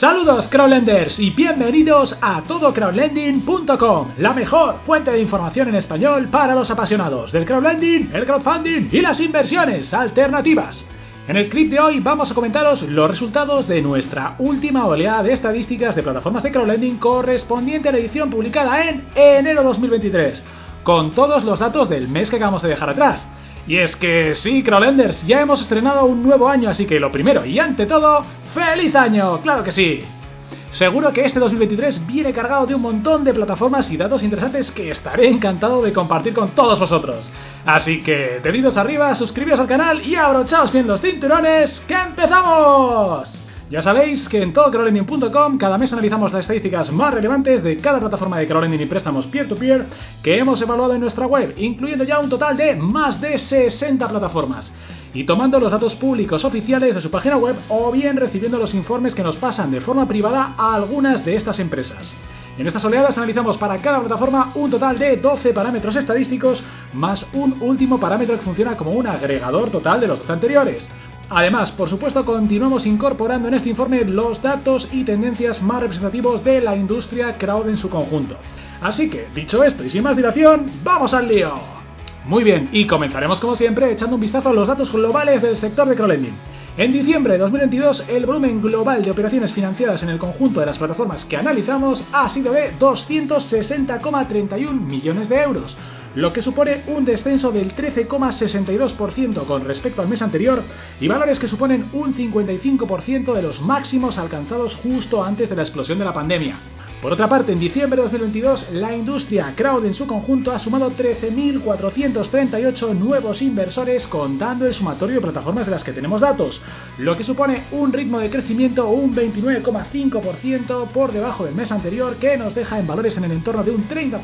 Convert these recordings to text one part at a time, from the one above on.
Saludos crowdlenders y bienvenidos a todocrowdlending.com, la mejor fuente de información en español para los apasionados del crowdlending, el crowdfunding y las inversiones alternativas. En el clip de hoy vamos a comentaros los resultados de nuestra última oleada de estadísticas de plataformas de crowdlending correspondiente a la edición publicada en enero 2023, con todos los datos del mes que acabamos de dejar atrás. Y es que sí, Crowlenders, ya hemos estrenado un nuevo año, así que lo primero y ante todo, ¡Feliz año! ¡Claro que sí! Seguro que este 2023 viene cargado de un montón de plataformas y datos interesantes que estaré encantado de compartir con todos vosotros. Así que, deditos arriba, suscribiros al canal y abrochaos bien los cinturones, ¡que empezamos! Ya sabéis que en todocrowlending.com cada mes analizamos las estadísticas más relevantes de cada plataforma de crowdlending y préstamos peer-to-peer que hemos evaluado en nuestra web, incluyendo ya un total de más de 60 plataformas y tomando los datos públicos oficiales de su página web o bien recibiendo los informes que nos pasan de forma privada a algunas de estas empresas. En estas oleadas analizamos para cada plataforma un total de 12 parámetros estadísticos más un último parámetro que funciona como un agregador total de los 12 anteriores. Además, por supuesto, continuamos incorporando en este informe los datos y tendencias más representativos de la industria crowd en su conjunto. Así que, dicho esto y sin más dilación, ¡vamos al lío! Muy bien, y comenzaremos como siempre echando un vistazo a los datos globales del sector de crowdlending. En diciembre de 2022, el volumen global de operaciones financiadas en el conjunto de las plataformas que analizamos ha sido de 260,31 millones de euros, lo que supone un descenso del 13,62% con respecto al mes anterior y valores que suponen un 55% de los máximos alcanzados justo antes de la explosión de la pandemia. Por otra parte, en diciembre de 2022, la industria crowd en su conjunto ha sumado 13.438 nuevos inversores contando el sumatorio de plataformas de las que tenemos datos, lo que supone un ritmo de crecimiento un 29,5% por debajo del mes anterior que nos deja en valores en el entorno de un 30%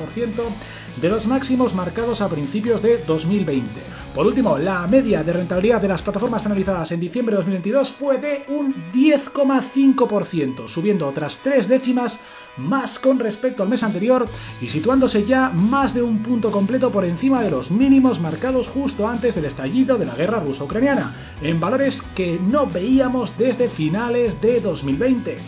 de los máximos marcados a principios de 2020. Por último, la media de rentabilidad de las plataformas analizadas en diciembre de 2022 fue de un 10,5%, subiendo otras tres décimas más con respecto al mes anterior y situándose ya más de un punto completo por encima de los mínimos marcados justo antes del estallido de la guerra ruso-ucraniana, en valores que no veíamos desde finales de 2020.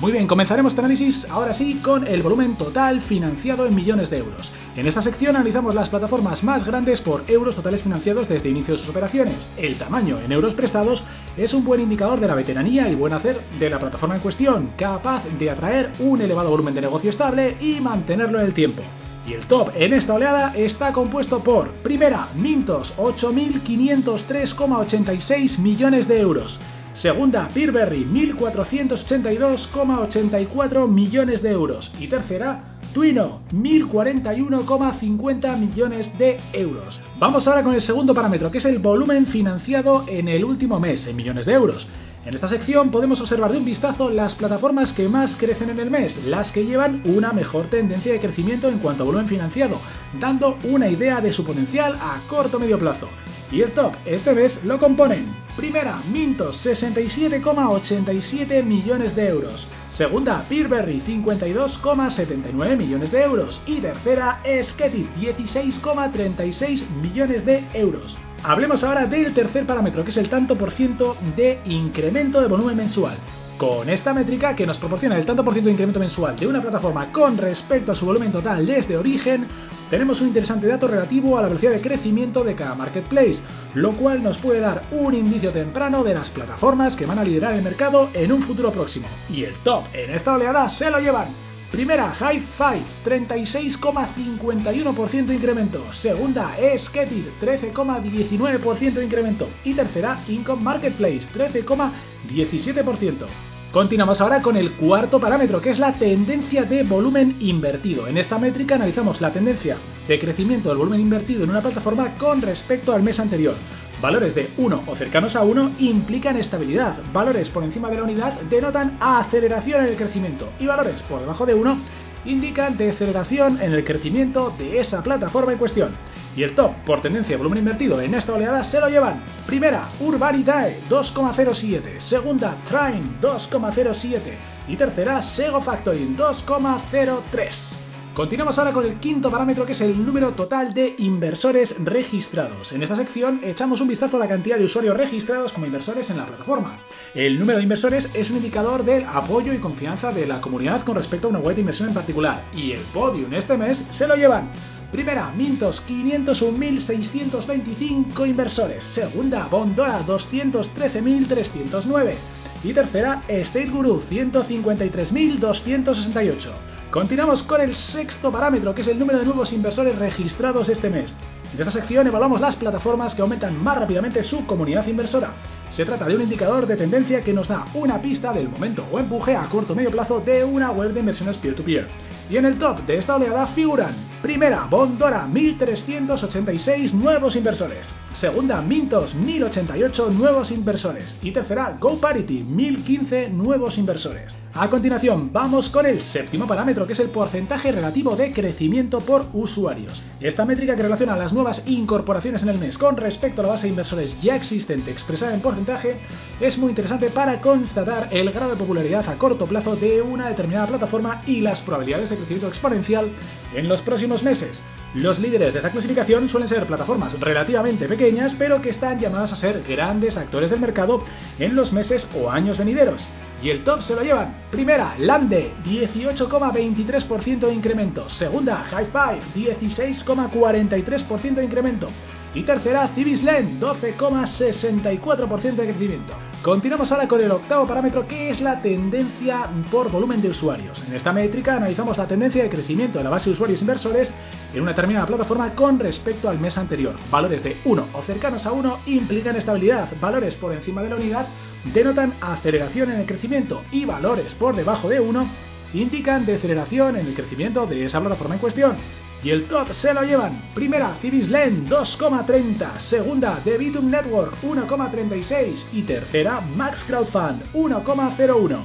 Muy bien, comenzaremos este análisis ahora sí con el volumen total financiado en millones de euros. En esta sección analizamos las plataformas más grandes por euros totales financiados desde inicio de sus operaciones. El tamaño en euros prestados es un buen indicador de la veteranía y buen hacer de la plataforma en cuestión, capaz de atraer un elevado volumen de negocio estable y mantenerlo en el tiempo. Y el top en esta oleada está compuesto por, primera, Mintos, 8.503,86 millones de euros. Segunda, Peerberry, 1.482,84 millones de euros. Y tercera, Twino, 1.041,50 millones de euros. Vamos ahora con el segundo parámetro, que es el volumen financiado en el último mes, en millones de euros. En esta sección podemos observar de un vistazo las plataformas que más crecen en el mes, las que llevan una mejor tendencia de crecimiento en cuanto a volumen financiado, dando una idea de su potencial a corto medio plazo. Y el top este mes lo componen. Primera, Mintos, 67,87 millones de euros. Segunda, Peerberry, 52,79 millones de euros. Y tercera, Sketty, 16,36 millones de euros. Hablemos ahora del tercer parámetro, que es el tanto por ciento de incremento de volumen mensual. Con esta métrica, que nos proporciona el tanto por ciento de incremento mensual de una plataforma con respecto a su volumen total desde origen, tenemos un interesante dato relativo a la velocidad de crecimiento de cada marketplace, lo cual nos puede dar un indicio temprano de las plataformas que van a liderar el mercado en un futuro próximo. Y el top en esta oleada se lo llevan Primera, High Five, 36,51% de incremento. Segunda, Sketty, 13,19% de incremento. Y tercera, Income Marketplace, 13,17%. Continuamos ahora con el cuarto parámetro, que es la tendencia de volumen invertido. En esta métrica analizamos la tendencia de crecimiento del volumen invertido en una plataforma con respecto al mes anterior Valores de 1 o cercanos a 1 implican estabilidad. Valores por encima de la unidad denotan aceleración en el crecimiento. Y valores por debajo de 1 indican deceleración en el crecimiento de esa plataforma en cuestión. Y el top por tendencia volumen invertido en esta oleada se lo llevan. Primera, Urbanitae 2,07. Segunda, Trine 2,07. Y tercera, Sego Factoring 2,03. Continuamos ahora con el quinto parámetro que es el número total de inversores registrados. En esta sección echamos un vistazo a la cantidad de usuarios registrados como inversores en la plataforma. El número de inversores es un indicador del apoyo y confianza de la comunidad con respecto a una web de inversión en particular. Y el podium este mes se lo llevan. Primera, Mintos, 501.625 inversores. Segunda, Bondora, 213.309. Y tercera, State Guru, 153.268. Continuamos con el sexto parámetro, que es el número de nuevos inversores registrados este mes. En esta sección evaluamos las plataformas que aumentan más rápidamente su comunidad inversora. Se trata de un indicador de tendencia que nos da una pista del momento o empuje a corto o medio plazo de una web de inversiones peer-to-peer. Y en el top de esta oleada figuran Primera, Bondora, 1.386 nuevos inversores. Segunda, Mintos, 1.088 nuevos inversores. Y tercera, GoParity, 1.015 nuevos inversores. A continuación, vamos con el séptimo parámetro, que es el porcentaje relativo de crecimiento por usuarios. Esta métrica que relaciona las nuevas incorporaciones en el mes con respecto a la base de inversores ya existente expresada en porcentaje es muy interesante para constatar el grado de popularidad a corto plazo de una determinada plataforma y las probabilidades de crecimiento exponencial en los próximos meses. Los líderes de esta clasificación suelen ser plataformas relativamente pequeñas, pero que están llamadas a ser grandes actores del mercado en los meses o años venideros. Y el top se lo llevan. Primera, Lande, 18,23% de incremento. Segunda, High Five, 16,43% de incremento. Y tercera, Civislen, 12,64% de crecimiento. Continuamos ahora con el octavo parámetro que es la tendencia por volumen de usuarios. En esta métrica analizamos la tendencia de crecimiento de la base de usuarios inversores en una determinada plataforma con respecto al mes anterior. Valores de 1 o cercanos a 1 implican estabilidad, valores por encima de la unidad denotan aceleración en el crecimiento y valores por debajo de 1 indican deceleración en el crecimiento de esa plataforma en cuestión. Y el top se lo llevan. Primera, Civislen 2,30. Segunda, Debitum Network 1,36. Y tercera, Max Crowdfund 1,01.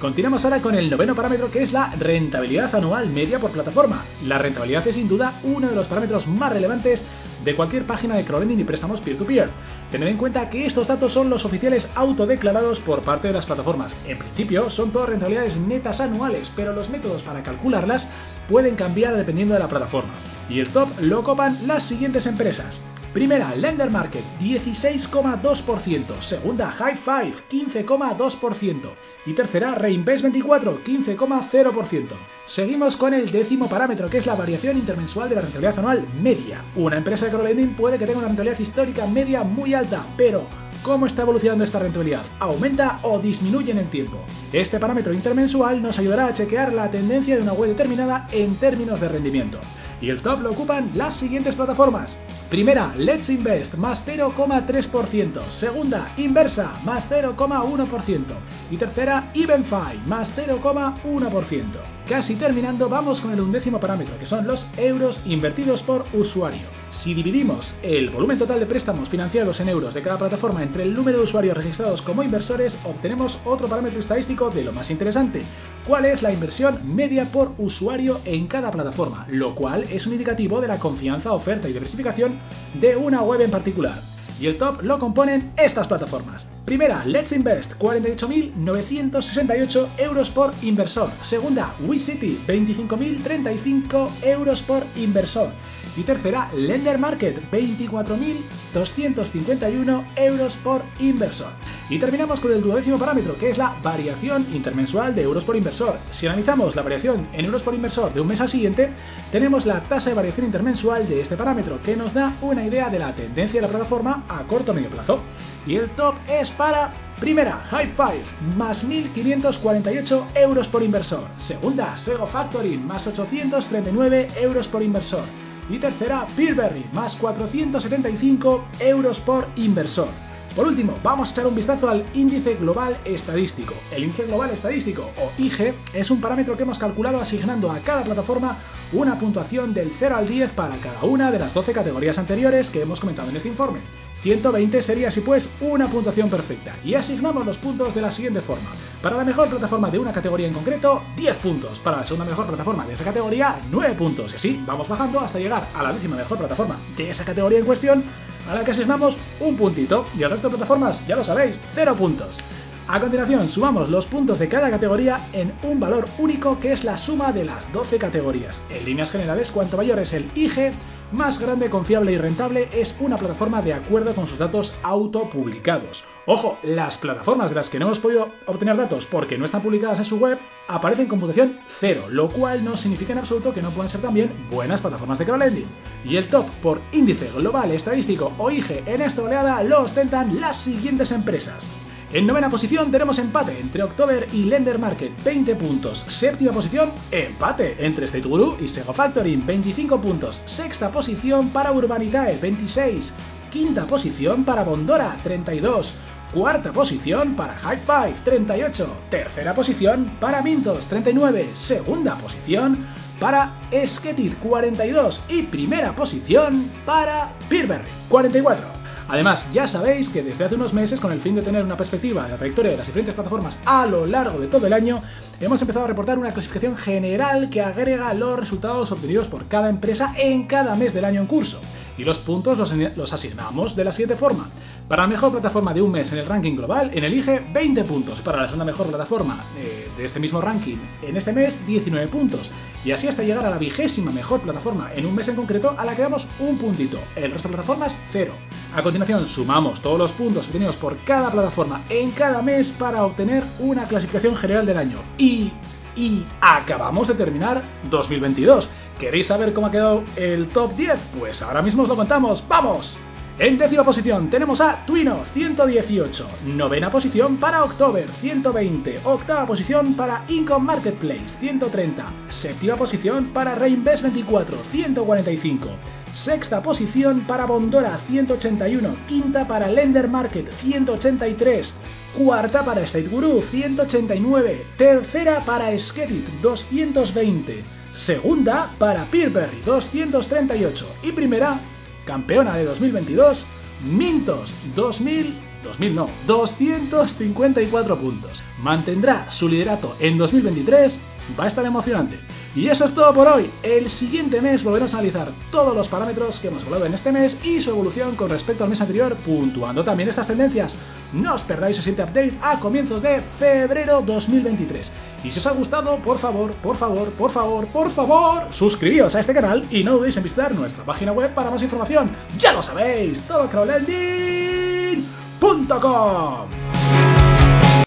Continuamos ahora con el noveno parámetro que es la rentabilidad anual media por plataforma. La rentabilidad es sin duda uno de los parámetros más relevantes de cualquier página de crowdlending y préstamos peer-to-peer. Tened en cuenta que estos datos son los oficiales autodeclarados por parte de las plataformas. En principio son todas rentabilidades netas anuales, pero los métodos para calcularlas pueden cambiar dependiendo de la plataforma. Y el top lo copan las siguientes empresas. Primera, Lender Market, 16,2%. Segunda, High Five, 15,2%. Y tercera, Reinvest 24, 15,0%. Seguimos con el décimo parámetro, que es la variación intermensual de la rentabilidad anual media. Una empresa de crowdlending puede que tenga una rentabilidad histórica media muy alta, pero ¿cómo está evolucionando esta rentabilidad? ¿Aumenta o disminuye en el tiempo? Este parámetro intermensual nos ayudará a chequear la tendencia de una web determinada en términos de rendimiento. Y el top lo ocupan las siguientes plataformas. Primera, Let's Invest, más 0,3%. Segunda, Inversa, más 0,1%. Y tercera, Evenfy, más 0,1%. Casi terminando, vamos con el undécimo parámetro, que son los euros invertidos por usuario. Si dividimos el volumen total de préstamos financiados en euros de cada plataforma entre el número de usuarios registrados como inversores, obtenemos otro parámetro estadístico de lo más interesante. ¿Cuál es la inversión media por usuario en cada plataforma? Lo cual es un indicativo de la confianza, oferta y diversificación de una web en particular. Y el top lo componen estas plataformas. Primera, Let's Invest, 48.968 euros por inversor. Segunda, WeCity, 25.035 euros por inversor. Y tercera, Lender Market, 24.251 euros por inversor. Y terminamos con el duodécimo parámetro, que es la variación intermensual de euros por inversor. Si analizamos la variación en euros por inversor de un mes al siguiente, tenemos la tasa de variación intermensual de este parámetro, que nos da una idea de la tendencia de la plataforma a corto o medio plazo. Y el top es para Primera, High Five, más 1.548 euros por inversor. Segunda, Sego Factoring, más 839 euros por inversor. Y tercera, Peerberry, más 475 euros por inversor. Por último, vamos a echar un vistazo al índice global estadístico. El índice global estadístico, o IG, es un parámetro que hemos calculado asignando a cada plataforma una puntuación del 0 al 10 para cada una de las 12 categorías anteriores que hemos comentado en este informe. 120 sería así pues una puntuación perfecta y asignamos los puntos de la siguiente forma. Para la mejor plataforma de una categoría en concreto, 10 puntos. Para la segunda mejor plataforma de esa categoría, 9 puntos. Y así vamos bajando hasta llegar a la décima mejor plataforma de esa categoría en cuestión, a la que asignamos un puntito. Y al resto de plataformas, ya lo sabéis, 0 puntos. A continuación, sumamos los puntos de cada categoría en un valor único que es la suma de las 12 categorías. En líneas generales, cuanto mayor es el IG, más grande, confiable y rentable es una plataforma de acuerdo con sus datos autopublicados. Ojo, las plataformas de las que no hemos podido obtener datos porque no están publicadas en su web aparecen con puntuación cero, lo cual no significa en absoluto que no puedan ser también buenas plataformas de crowdlending. Y el top por índice global estadístico o IG en esta oleada lo ostentan las siguientes empresas. En novena posición tenemos empate entre October y Lender Market, 20 puntos. Séptima posición, empate entre State Guru y Sego Factoring, 25 puntos. Sexta posición para Urbanitae, 26. Quinta posición para Bondora, 32. Cuarta posición para High Five, 38. Tercera posición para Mintos, 39. Segunda posición para Sketit, 42. Y primera posición para Peerberry, 44. Además, ya sabéis que desde hace unos meses, con el fin de tener una perspectiva de la trayectoria de las diferentes plataformas a lo largo de todo el año, hemos empezado a reportar una clasificación general que agrega los resultados obtenidos por cada empresa en cada mes del año en curso. Y los puntos los, asignamos de la siguiente forma. Para la mejor plataforma de un mes en el ranking global, en elige 20 puntos. Para la segunda mejor plataforma eh, de este mismo ranking, en este mes 19 puntos. Y así hasta llegar a la vigésima mejor plataforma en un mes en concreto, a la que damos un puntito. El resto de plataformas, cero. A continuación, sumamos todos los puntos obtenidos por cada plataforma en cada mes para obtener una clasificación general del año. Y y acabamos de terminar 2022. ¿Queréis saber cómo ha quedado el top 10? Pues ahora mismo os lo contamos. ¡Vamos! En décima posición tenemos a Twino 118, novena posición para October 120, octava posición para Income Marketplace 130, séptima posición para Reinvest 24 145, sexta posición para Bondora 181, quinta para Lender Market 183, cuarta para State Guru 189, tercera para Sketit 220, segunda para Peerberry 238 y primera campeona de 2022, Mintos 2000, 2000 no, 254 puntos. Mantendrá su liderato en 2023, va a estar emocionante. Y eso es todo por hoy. El siguiente mes volveremos a analizar todos los parámetros que hemos hablado en este mes y su evolución con respecto al mes anterior, puntuando también estas tendencias. No os perdáis el siguiente update a comienzos de febrero 2023. Y si os ha gustado, por favor, por favor, por favor, por favor, suscribíos a este canal y no dudéis en visitar nuestra página web para más información. Ya lo sabéis, todocrowlending.com